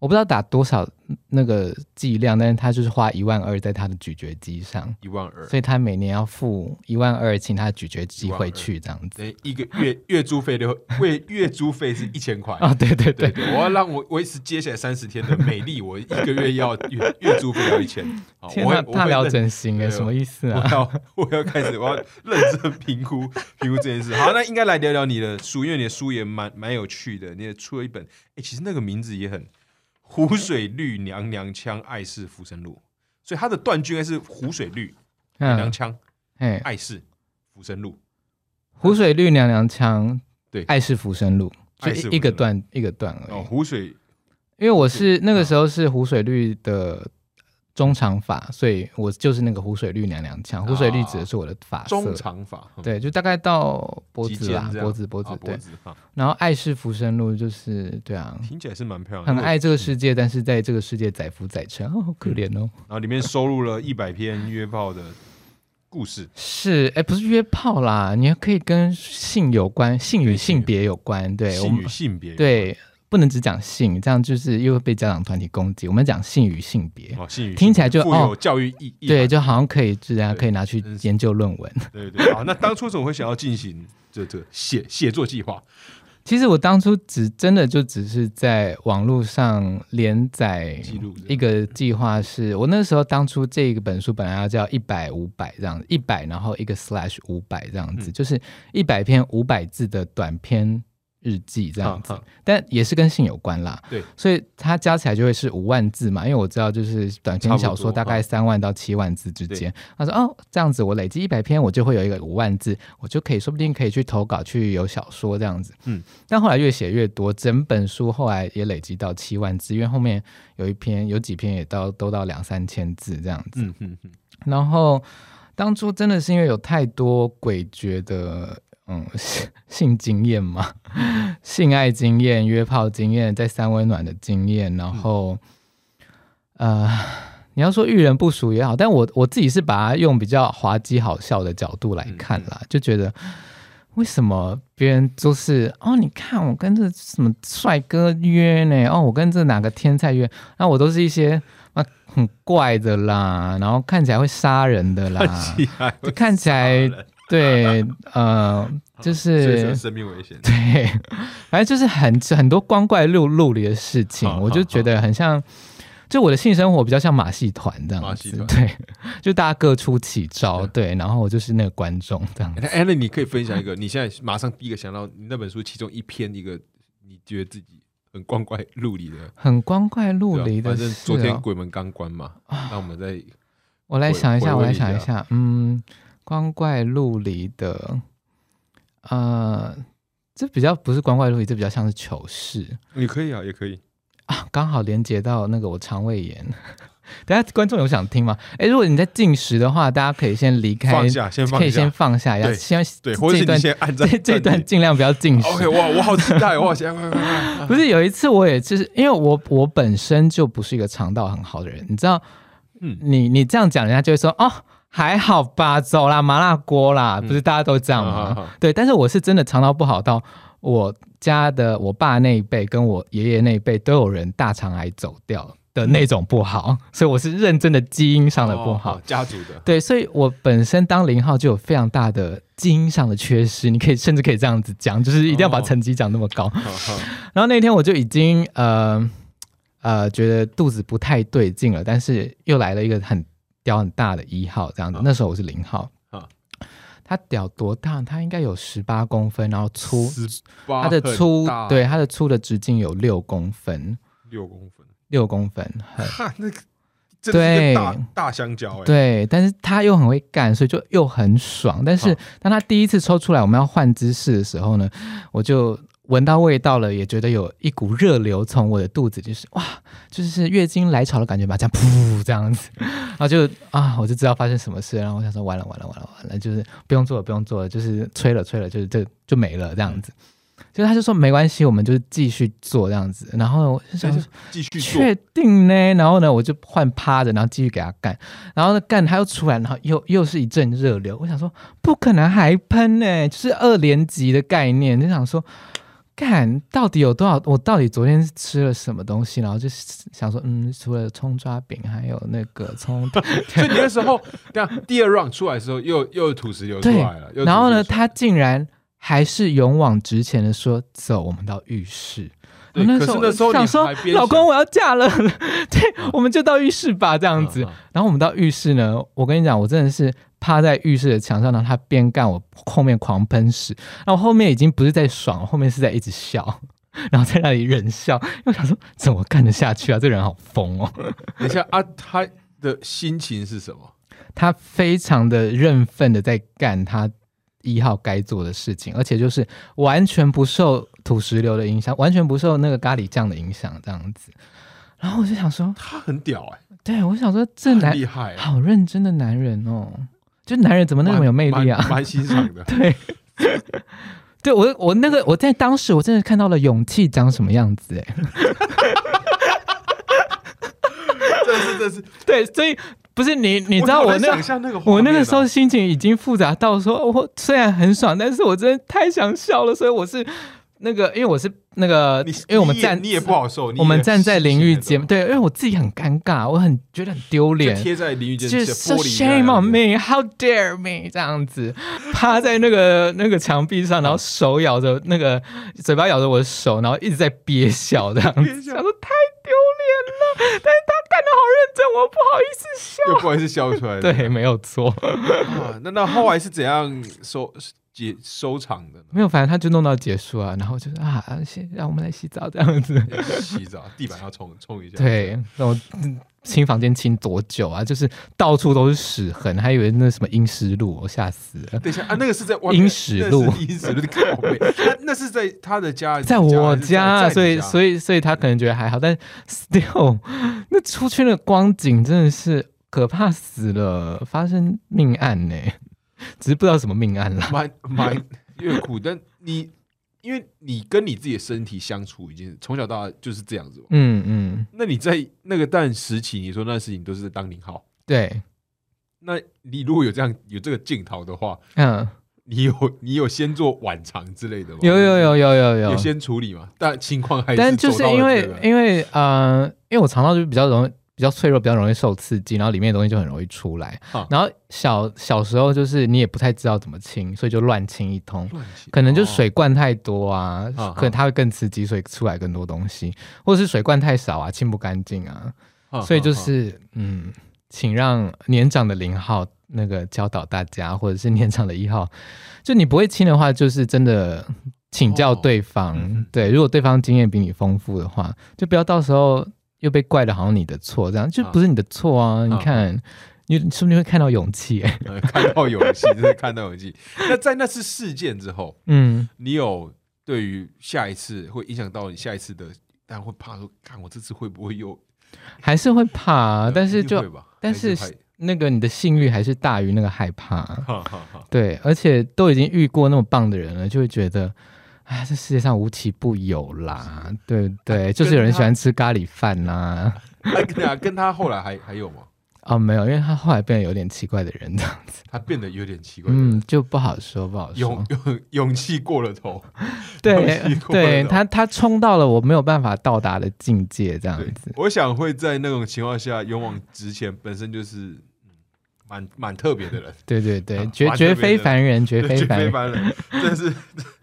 我不知道打多少那个剂量，但是他就是花一万二在他的咀嚼机上，一万二，所以他每年要付一万二，请他的咀嚼肌12,000回去这样子。一个月 月租费的月月租费是一千块。啊，对对对，我要让我维持接下来三十天的美丽，我一个月要月月租费要一千。好 天哪，我会我大聊会认整形哎，什么意思啊我啊？要我要开始，我要认真评估评估这件事。好，那应该来聊聊你的书，因为你的书也蛮蛮有趣的，你也出了一本，哎、其实那个名字也很《湖水绿娘娘腔爱是浮生路》，所以它的断句应该是湖水绿娘娘嗯，腔哎，爱是浮生路。湖水绿娘娘腔，对。爱是浮生路，就一一个段一个段而已。哦，已。湖水。因为我是那个时候是湖水绿的中长发，所以我就是那个湖水绿娘娘腔。湖水绿指的是我的发色，中长发，嗯，对，就大概到脖子啦，脖子脖子啊对。然后爱是浮生路，就是对啊，听起来是蛮漂亮的，很爱这个世界，但是在这个世界载浮载沉，哦，好可怜哦。然后里面收录了一百篇约炮的故事，是，哎，不是约炮啦，你可以跟性有关，性与性性别有关，对，性们与性别对，不能只讲性，这样就是又会被家长团体攻击。我们讲性与性别，哦，性与听起来就富有哦教育意义，对，就好像可以，大家可以拿去研究论文。对对。好，那当初怎么会想要进行这这写写作计划？其实我当初只真的就只是在网络上连载记录一个计划是，我那时候当初这个本书本来要叫一百五百这样子，一百然后一个 slash 五百这样子，嗯就是一百篇五百字的短篇日记这样子，但也是跟性有关啦。对，所以它加起来就会是五万字嘛，因为我知道就是短篇小说大概三万到七万字之间。他说哦，这样子我累积一百篇，我就会有一个五万字，我就可以说不定可以去投稿去有小说这样子。嗯，但后来越写越多，整本书后来也累积到七万字，因为后面有一篇有几篇也到都到两三千字这样子。嗯嗯嗯，然后当初真的是因为有太多诡谲的嗯性 性经验嘛，性爱经验、约炮经验、在三温暖的经验，然后、呃，你要说遇人不淑也好，但我我自己是把它用比较滑稽好笑的角度来看啦，就觉得。为什么别人都是哦？你看我跟这什么帅哥约呢？哦，我跟这哪个天才约？那我都是一些啊很怪的啦，然后看起来会杀人的啦，就看起来对 呃，就是生命危险，对，反正就是很很多光怪陆陆离的事情，我就觉得很像。就我的性生活比较像马戏团这样子，马戏团。对，就大家各出奇招，是对，然后我就是那个观众这样那你可以分享一个，你现在马上第一个想到你那本书其中一篇一个你觉得自己很光怪陆离的，很光怪陆离的反正、昨天哦。鬼门刚关嘛，那我们再我来想一下，我来想一下，嗯，光怪陆离的，呃，这比较不是光怪陆离，这比较像是糗事也可以啊，也可以。啊，刚好连接到那个我肠胃炎。等下观众有想听吗？哎，如果你在进食的话，大家可以先离开，放下，先放下，可以先放下，要对先对，或者是你这段先按在这这段尽量不要进食。OK，哇，我好期待，我！不是有一次，我也就是因为我我本身就不是一个肠道很好的人，你知道，嗯你你这样讲，人家就会说哦还好吧，走啦麻辣锅啦，不是大家都这样吗？好好好对，但是我是真的肠道不好到我家的我爸那一辈跟我爷爷那一辈都有人大肠癌走掉的那种不好，所以我是认真的基因上的不好。哦家族的，对，所以我本身当零号就有非常大的基因上的缺失，你可以甚至可以这样子讲，就是一定要把哦成绩讲那么高。然后那天我就已经呃呃觉得肚子不太对劲了，但是又来了一个很屌很大的一号这样子，啊。那时候我是零号。啊。它屌多大？它应该有十八公分，然后粗，18它的粗对它的粗的直径有六公分，六公分，六公分，很哈，那个对大大香蕉哎，对，但是他又很会干，所以就又很爽。但是当他第一次抽出来，我们要换姿势的时候呢，我就闻到味道了，也觉得有一股热流从我的肚子，就是哇，就是月经来潮的感觉吧，这样噗这样子，然后就啊，我就知道发生什么事，然后我想说完了完了完了完了，就是不用做了不用做了，就是吹了吹了，就是这就没了这样子。就是他就说没关系，我们就是继续做这样子，然后我就想说继续做确定呢？然后呢，我就换趴着，然后继续给他干，然后呢干他又出来，然后又又是一阵热流。我想说不可能还喷呢，就是二连级的概念，就想说干到底有多少？我到底昨天吃了什么东西？然后就想说，嗯，除了葱抓饼，还有那个葱 所以你那时候，第二 round 出来的时候，又又有吐石流出来了。然后呢，他竟然还是勇往直前的说：“走，我们到浴室。”我那时候是那时候你想说老公，我要嫁了，对，嗯我们就到浴室吧，这样子。然后我们到浴室呢，我跟你讲，我真的是趴在浴室的墙上，然后他边干，我后面狂喷屎，然后后面已经不是在爽，后面是在一直笑。然后在那里忍笑，因为我想说怎么干得下去啊？这人好疯哦！等一下啊，他的心情是什么？他非常的认份的在干他一号该做的事情，而且就是完全不受土石流的影响，完全不受那个咖喱酱的影响，这样子。然后我就想说，他很屌哎，对我想说这男厉害欸，好认真的男人哦，就男人怎么那么有魅力啊？蛮蛮欣赏的。对，对我我那个我在当时我真的看到了勇气长什么样子哎，这是这是，对，所以不是你你知道我那我那个时候心情已经复杂到说，我虽然很爽，但是我真的太想笑了，所以我是那个，因为我是那个，因为我们站你也不好受，我们站在淋浴间，对，因为我自己很尴尬，我很觉得很丢脸。贴在淋浴间就是 so shame on me, how dare me 这样子，趴在那个那个墙壁上，然后手咬着那个嘴巴咬着我的手，然后一直在憋笑这样子，憋笑。想说太丢脸了，但是他干的好认真，我不好意思笑。又不好意思笑出来。对，没有错。啊，那那后来是怎样收结收场的呢？没有，反正他就弄到结束啊，然后就是啊，先让我们来洗澡这样子。洗澡，地板要冲冲一下。对，然后嗯清房间清多久啊？就是到处都是屎痕，还以为那什么阴湿路，我吓死了。等一下啊，那个是在阴湿路阴湿路的靠背，那那是在他的家，在我家啊，所以以所以所以他可能觉得还好，但 still 那出去的光景真的是可怕死了，发生命案呢、只是不知道什么命案啦。蛮蛮有点苦，但你因为你跟你自己的身体相处，已经从小到大就是这样子嘛。嗯嗯，那你在那个但时期，你说那事情都是在当零号，对，那你如果有这样有这个镜头的话，嗯，你有你有先做晚肠之类的吗？有有有有有有有先处理嘛？但情况还但就是因为因为呃，因为我肠道就比较容易比较脆弱，比较容易受刺激，然后里面的东西就很容易出来。啊。然后小小时候就是你也不太知道怎么清，所以就乱清一通。可能就哦。水灌太多啊，啊可能它会更刺激，所以出来更多东西，或者是水灌太少啊，清不干净啊，啊所以就是嗯，请让年长的零号那个教导大家，或者是年长的一号，就你不会清的话，就是真的请教哦。对方。嗯。对，如果对方经验比你丰富的话，就不要到时候又被怪的好像你的错，这样就不是你的错啊！你看，你你说不定会看到勇气、看到勇气，真的看到勇气。那在那次事件之后，嗯，你有对于下一次会影响到你下一次的，但会怕说，看我这次会不会又？还是会怕、啊，但是就但是那个你的性欲还是大于那个害怕。哈哈哈，对，而且都已经遇过那么棒的人了，就会觉得，哎，这世界上无奇不有啦，对不对？就是有人喜欢吃咖喱饭呐、哎，跟他跟他后来还还有吗？哦，没有，因为他后来变得有点奇怪的人，这样子，他变得有点奇怪，嗯，就不好说，不好说。勇勇气过了头，对勇气，过了头对他，他冲到了我没有办法到达的境界，这样子。，我想会在那种情况下勇往直前，本身就是嗯蛮蛮特别的人，对对对啊，绝绝非凡人，绝非凡人。非凡人，真是，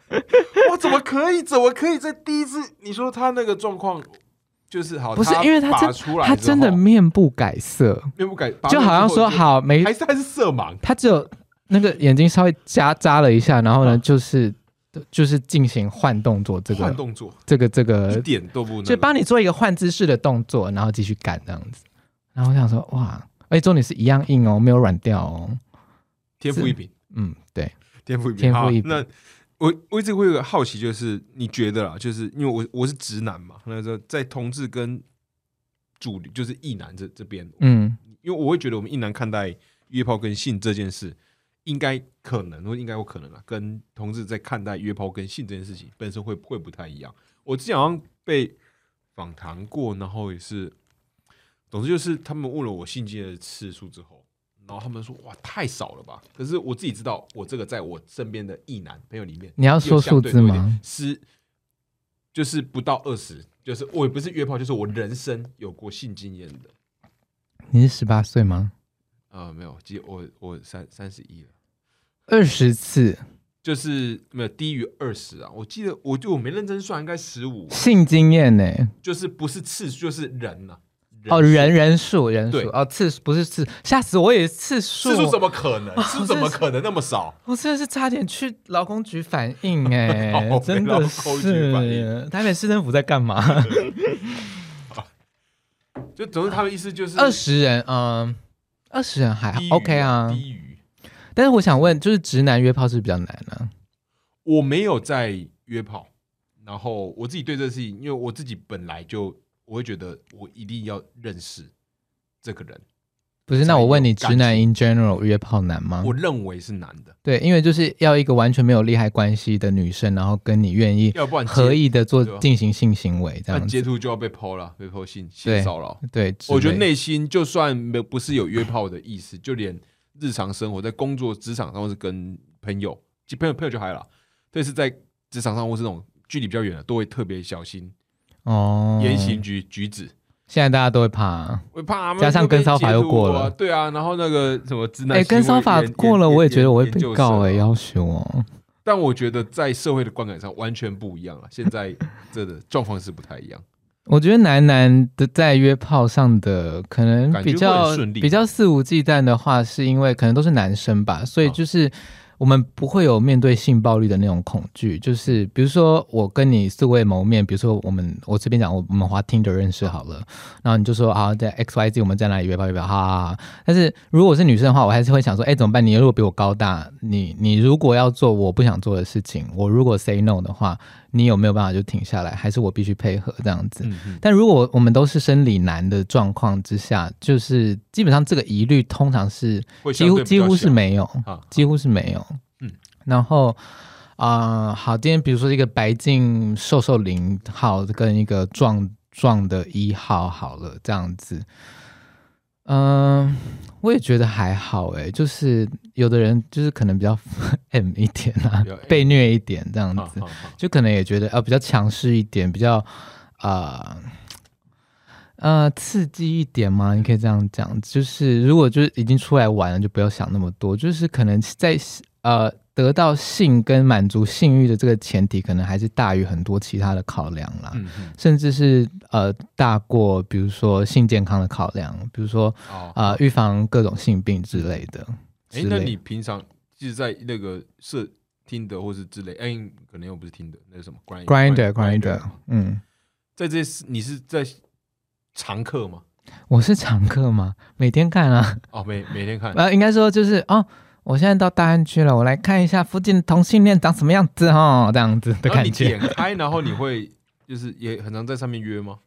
我怎么可以？怎么可以在第一次？你说他那个状况，就是好，不是因为他拔真出来他真的面不改色，面不改，就好像说好没还是他是色盲，他只有那个眼睛稍微夹扎了一下，然后呢，啊就是就是进行换动作，这个换动作这个这一个，点都不能，就帮你做一个换姿势的动作，然后继续干这样子。然后我想说，哇，而且重点是一样硬哦，没有软掉哦。天赋异禀，嗯，对，天赋异禀。天赋异禀那我我一直会有个好奇，就是你觉得啦，就是因为我我是直男嘛，那时候在同志跟主流就是异男这这边，嗯，因为我会觉得我们一男看待约炮跟性这件事，应该可能或应该有可能啊，跟同志在看待约炮跟性这件事情本身会会不太一样。我之前好像被访谈过，然后也是，总之就是他们问了我性经验的次数之后，然后他们说哇太少了吧？可是我自己知道，我这个在我身边的异男朋友里面，你要说数字吗？是就是不到二十，就是我也不是约炮，就是我人生有过性经验的。你是十八岁吗？啊、没有，记我我三三十一了，二十次就是没有低于二十啊。我记得我就我没认真算，应该十五，性经验呢？就是不是次数，就是人呐、哦，人人数人对数哦，次数不是次，吓死我也是次数，次数怎么可能？次数怎么可能那么少？我真的是差点去劳工局反映 哎、好真劳的工局反是台北市政府在干嘛？就总之他们意思就是二十人，嗯，二十人还好低于 OK 啊。低于但是我想问，就是直男约炮是不是比较难呢、我没有在约炮，然后我自己对这个事情，因为我自己本来就我会觉得我一定要认识这个人，不是，那我问你，直男 in general 约炮难吗？我认为是难的，对，因为就是要一个完全没有利害关系的女生，然后跟你愿意要不然合意的做进行性行为这那样子。截图就要被剖了，被剖性性对骚扰。对，我觉得类内心就算没不是有约炮的意思，就连日常生活在工作职场上，或是跟朋友，朋友朋友就还好啦，但是在职场上或是那种距离比较远的，都会特别小心哦，言行举举止，现在大家都会怕。会怕加上跟骚法又过了对啊，然后那个什么直男哎、跟骚法研过了，我也觉得我会被告哎、要求哦。但我觉得在社会的观感上完全不一样了，现在这的状况是不太一样。我觉得男男的在约炮上的可能比较顺利比较肆无忌惮的话，是因为可能都是男生吧，所以啊就是我们不会有面对性暴力的那种恐惧。就是比如说我跟你素未谋面，比如说我们我这边讲我我们滑 Tinder 认识好了，然后你就说啊在 X Y Z 我们在哪里约吧约吧，哈哈哈。但是如果是女生的话，我还是会想说，哎怎么办？你如果比我高大，你你如果要做我不想做的事情，我如果 say no 的话，你有没有办法就停下来？还是我必须配合这样子？但如果我们都是生理男的状况之下，就是基本上这个疑虑通常是几乎几乎是没没有，啊，几乎是没有。嗯，然后啊、呃好，今天比如说一个白净瘦瘦零号跟一个壮壮的一号好了，这样子。嗯、我也觉得还好诶，就是有的人就是可能比较 M 一点啊被虐一点这样子，啊啊啊就可能也觉得呃比较强势一点，比较呃呃刺激一点嘛？你可以这样讲，就是如果就是已经出来玩了，就不要想那么多，就是可能在呃得到性跟满足性欲的这个前提，可能还是大于很多其他的考量啦。嗯嗯，甚至是呃大过，比如说性健康的考量，比如说哦呃预防各种性病之类的。哎，那你平常就是在那个社听的或是之类，哎，可能又不是听的，那是什么 grind grinder grinder，嗯，在这些你是在常客吗？我是常客吗？每天看啊。哦，每每天看，呃，应该说就是哦，我现在到大安区了，我来看一下附近的同性恋长什么样子哦，这样子的然后你觉。点。开，然后你会就是也很常在上面约吗？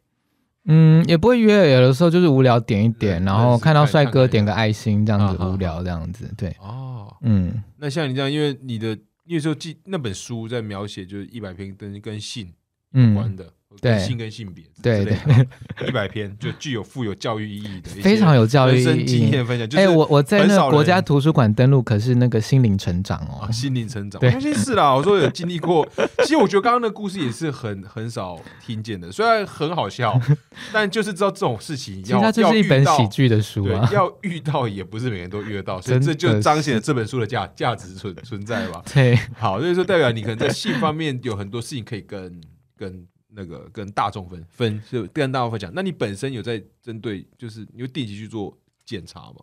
嗯，也不会约，有的时候就是无聊点一点，对然后看到帅哥点个爱心，这样子啊啊啊。无聊这样子，对，哦，嗯，那像你这样，因为你的那时候记那本书在描写就是一百篇跟跟性有关嗯，的，对性跟性别对对，一百篇就具有富有教育意义的非常有教育意义。经验分享。就哎、我我在那个国家图书馆登录，可是那个心灵成长哦啊，，心灵成长，对我相信是啦。我说有经历过，其实我觉得刚刚的故事也是很很少听见的，虽然很好笑，但就是知道这种事情要其实它就是一本喜。剧的书要遇到啊对，。要遇到也不是每个人都遇得到，所以这就彰显了这本书的价价值存存在吧。对，好，所以说代表你可能在性方面有很多事情可以跟跟那个跟大众分分，就跟大众分享。那你本身有在针对，就是你会定期去做检查吗？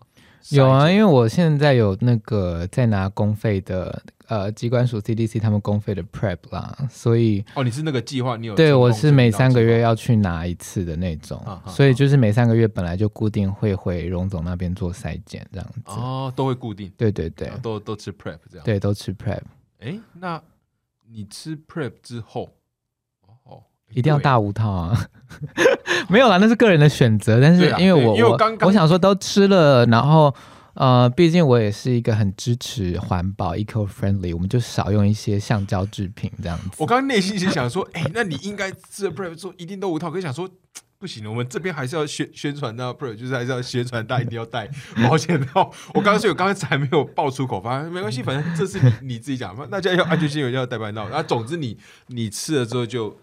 有啊，因为为我现在有那个在拿公费的，呃，机关署 CDC 他们公费的 Prep 啦，所以哦，你是那个计划，你有对我是每三个月要去拿一次的那种啊啊，所以就是每三个月本来就固定会回荣总那边做筛检这样子。哦，都会固定，对对对啊都都吃 prep 这样。，对，都吃 Prep，哎，那你吃 prep 之后，哦，一定要大五套啊。没有啦，那是个人的选择，但是因为我对因为我我刚刚我想说都吃了，然后呃，毕竟我也是一个很支持环保 eco friendly，我们就少用一些橡胶制品这样子。我刚刚内心是想说，哎、那你应该吃了 prep 之后一定都五套，可是想说。不行，我们这边还是要宣宣传到 prep，就是还是要宣传大家一定要带保险套。我刚刚所以我刚才还没有爆出口，反正没关系，反正这是你你自己讲，大家要安全性有要戴保险套。然后总之你你吃了之后就就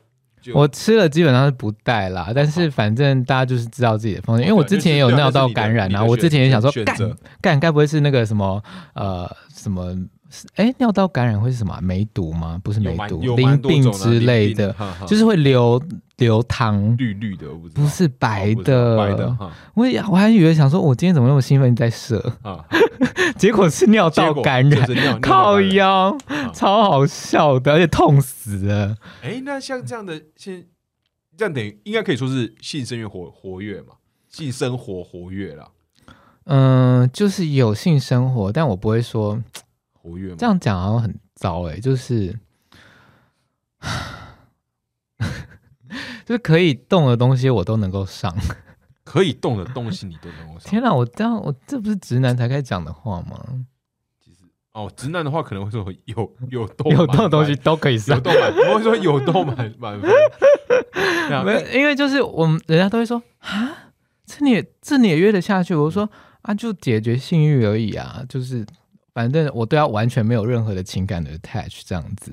我吃了基本上是不带啦，但是反正大家就是知道自己的风险，因为我之前也有尿道感染啊，我之前也想说干干该不会是那个什么呃什么。哎，尿道感染会是什么啊？梅毒吗？不是梅毒，淋病之类的，，哈哈就是会流流糖，绿绿的，我不知道不是白的。白的哈我也我还以为想说，我今天怎么那么兴奋在射，啊，结果是尿道 感染靠腰，啊超好笑的，而且痛死了。哎、那像这样的现这样等于应该可以说是性生活活活跃嘛，性生活活跃啦，嗯，就是有性生活，但我不会说活跃嘛。这样讲好像很糟哎、就是 就是可以动的东西我都能够上。可以动的东西你都能够上。天哪，我这样我这不是直男才该讲的话吗？哦，直男的话可能会说有有动有满动的东西都可以有上。动满，我会说有动满满分。没有，因为就是我们人家都会说啊，这你也这你也约得下去？我说啊，就解决性欲而已啊，就是反正我对他完全没有任何的情感的 attach 这样子，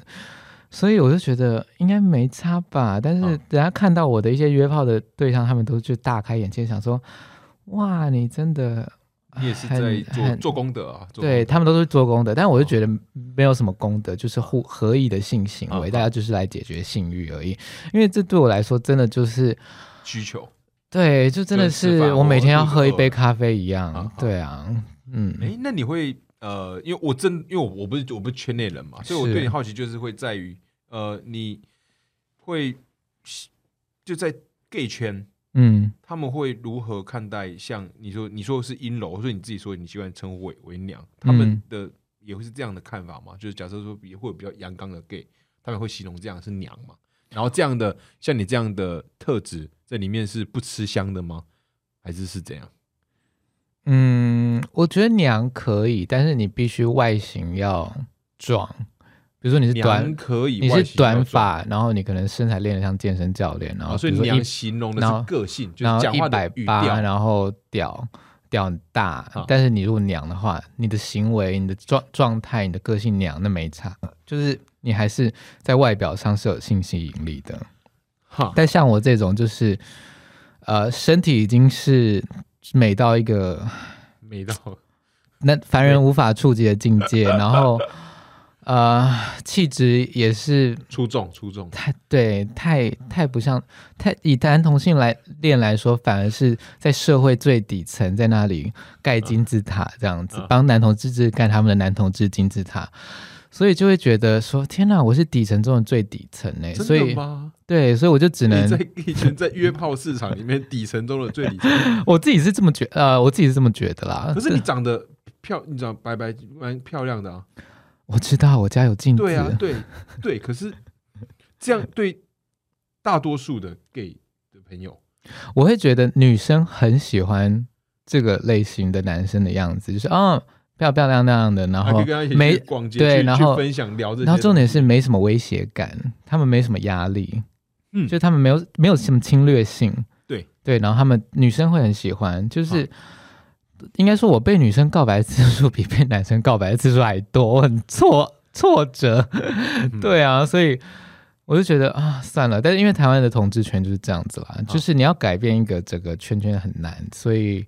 所以我就觉得应该没差吧。但是嗯人家看到我的一些约炮的对象，他们都就大开眼界，想说哇，你真的你也是在做做功德啊，对他们都是做功德，但我就觉得没有什么功德，就是互合意的性行为，嗯大家就是来解决性欲而已。因为这对我来说，真的就是需求。对，就真的是我每天要喝一杯咖啡一样。嗯对啊，嗯，哎、那你会呃，因为我真因为我我不是我不是圈内人嘛，所以我对你好奇就是会在于呃，你会就在 gay 圈。嗯他们会如何看待像你说你说是阴柔，所以你自己说你喜欢称呼为为娘，他们嗯的也会是这样的看法吗？就是假设说也会有比较阳刚的 gay，他们会形容这样是娘嘛？然后这样的像你这样的特质在里面是不吃香的吗？还是是怎样？嗯，我觉得娘可以，但是你必须外形要壮，比如说你是短，可以，你是短发，然后你可能身材练得像健身教练，然后啊，所以娘形容的是个性，就是讲话百八，的语调。然后屌屌很大，啊但是你如果娘的话，你的行为、你的状状态、你的个性娘，那没差，就是你还是在外表上是有性吸引力的。哈，但像我这种，就是呃，身体已经是美到一个美到那凡人无法触及的境界，然后呃，气质也是出众出众。太对，太太不像太以男同性来恋来说，反而是在社会最底层，在那里盖金字塔这样子嗯，帮男同志志盖他们的男同志金字塔，所以就会觉得说，天哪，我是底层中的最底层呢，所以？对，所以我就只能在以前在约炮市场里面底层中的最底层，我自己是这么觉呃，我自己是这么觉得啦。可是你长得漂，你知道白白蛮漂亮的啊。我知道我家有镜子，对啊，对对，可是这样对大多数的 gay 的朋友，我会觉得女生很喜欢这个类型的男生的样子，就是啊、漂漂亮亮的，然后没逛街，对然后分享聊这，然后重点是，没什么威胁感，他们没什么压力，嗯就他们没有没有什么侵略性，对对，然后他们女生会很喜欢，就是。应该说，我被女生告白的次数比被男生告白的次数还多，我很挫挫折。嗯 对啊，所以我就觉得啊，算了。但是因为台湾的同志圈就是这样子啦，就是你要改变一个整个圈圈很难，所以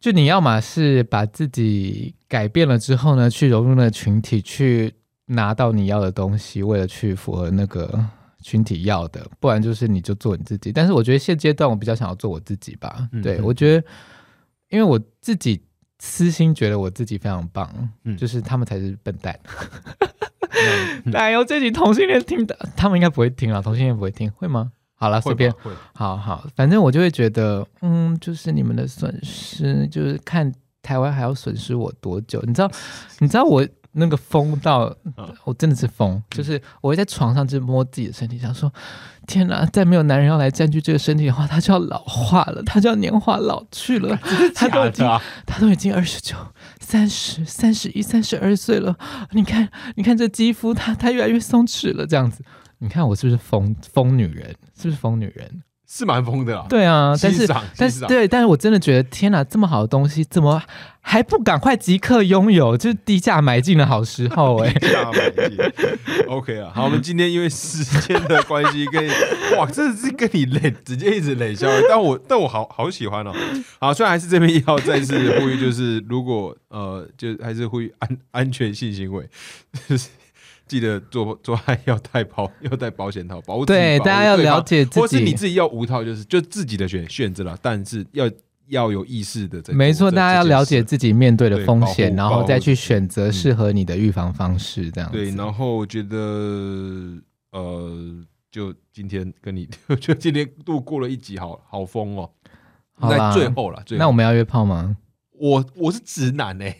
就你要么是把自己改变了之后呢，去融入那个群体，去拿到你要的东西，为了去符合那个群体要的，不然就是你就做你自己。但是我觉得现阶段我比较想要做我自己吧。对我觉得，因为我自己私心觉得我自己非常棒，嗯就是他们才是笨蛋。嗯哎呦，这集同性恋听的，他们应该不会听啊，同性恋不会听，会吗？好了，随便。好好，反正我就会觉得，嗯，就是你们的损失，就是看台湾还要损失我多久？你知道，你知道我那个疯到嗯，我真的是疯，就是我会在床上就摸自己的身体，想说，天哪，再没有男人要来占据这个身体的话，他就要老化了，他就要年华老去了，他都已经他都已经二十九、三十、三十一、三十二岁了。你看，你看这肌肤，它它越来越松弛了，这样子。你看我是不是疯疯女人？是不是疯女人？是蛮疯的啦。对啊，但是但是对，但是我真的觉得，天哪，这么好的东西，怎么还不赶快即刻拥有？就是低价买进的好时候哎、低价买进，OK 啊，好，我们今天因为时间的关系，跟哇，真的是跟你累，直接一直冷笑，但我但我好好喜欢哦。好，虽然还是这边要再次呼吁，就是如果呃，就还是呼吁安安全性行为，就是记得做做爱要带保要带保险套，保护自己对，大家要了解自己或是你。自己要无套，就是就自己的选选择了，但是要要有意识的在做没错，大家要了解自己面对的风险，然后再去选择适合你的预防方式，这样子。对，然后我觉得呃，就今天跟你，我觉得今天度过了一集好，好疯哦。好啦在最后了，那我们要约炮吗？我我是直男哎、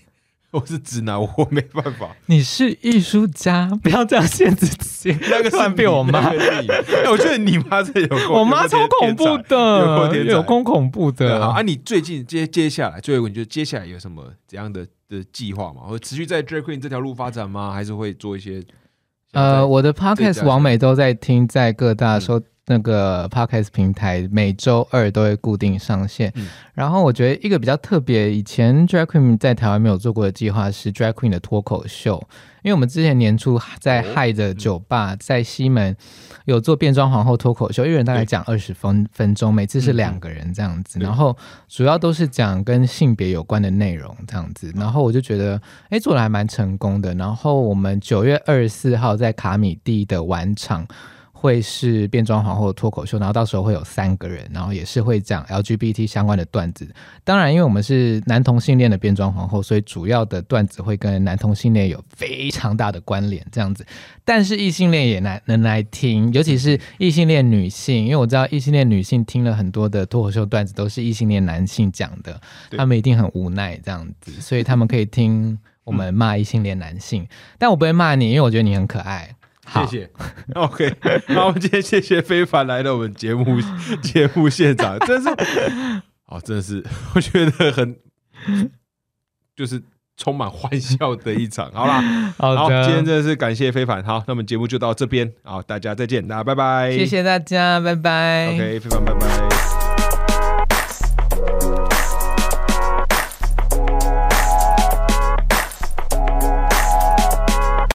我是直男，我没办法。你是艺术家，不要这样限制自己。那个是 突然被我妈哎我觉得你妈这有够，我妈超恐怖的，天有够恐怖的啊，啊，你最近接接下来最后你就接下来有什么怎样的的计划吗？会持续在 drag queen 这条路发展吗？还是会做一些？呃，我的 podcast 是王美都在听，在各大嗯收那个 podcast 平台，每周二都会固定上线。嗯。然后我觉得一个比较特别，以前 drag queen 在台湾没有做过的计划是 drag queen 的脱口秀，因为我们之前年初在哦。嗨的酒吧，在西门有做变装皇后脱口秀，一人大概讲二十分分钟，每次是两个人这样子，对。然后主要都是讲跟性别有关的内容这样子，然后我就觉得哎做的还蛮成功的，然后我们九月二十四号在卡米蒂的晚场。会是变装皇后的脱口秀，然后到时候会有三个人，然后也是会讲 LGBT 相关的段子。当然，因为我们是男同性恋的变装皇后，所以主要的段子会跟男同性恋有非常大的关联，这样子。但是异性恋也来能来听，尤其是异性恋女性，因为我知道异性恋女性听了很多的脱口秀段子都是异性恋男性讲的，他们一定很无奈这样子，所以他们可以听我们骂异性恋男性，但我不会骂你，因为我觉得你很可爱。好谢谢。OK，那我们今天谢谢非凡来到我们节目节目现场，真是，哦，真的是，我觉得很就是充满欢笑的一场。好啦，好，好，今天真的是感谢非凡。好，那我们节目就到这边，好，大家再见，大家拜拜。谢谢大家，拜拜。OK，非凡，拜拜。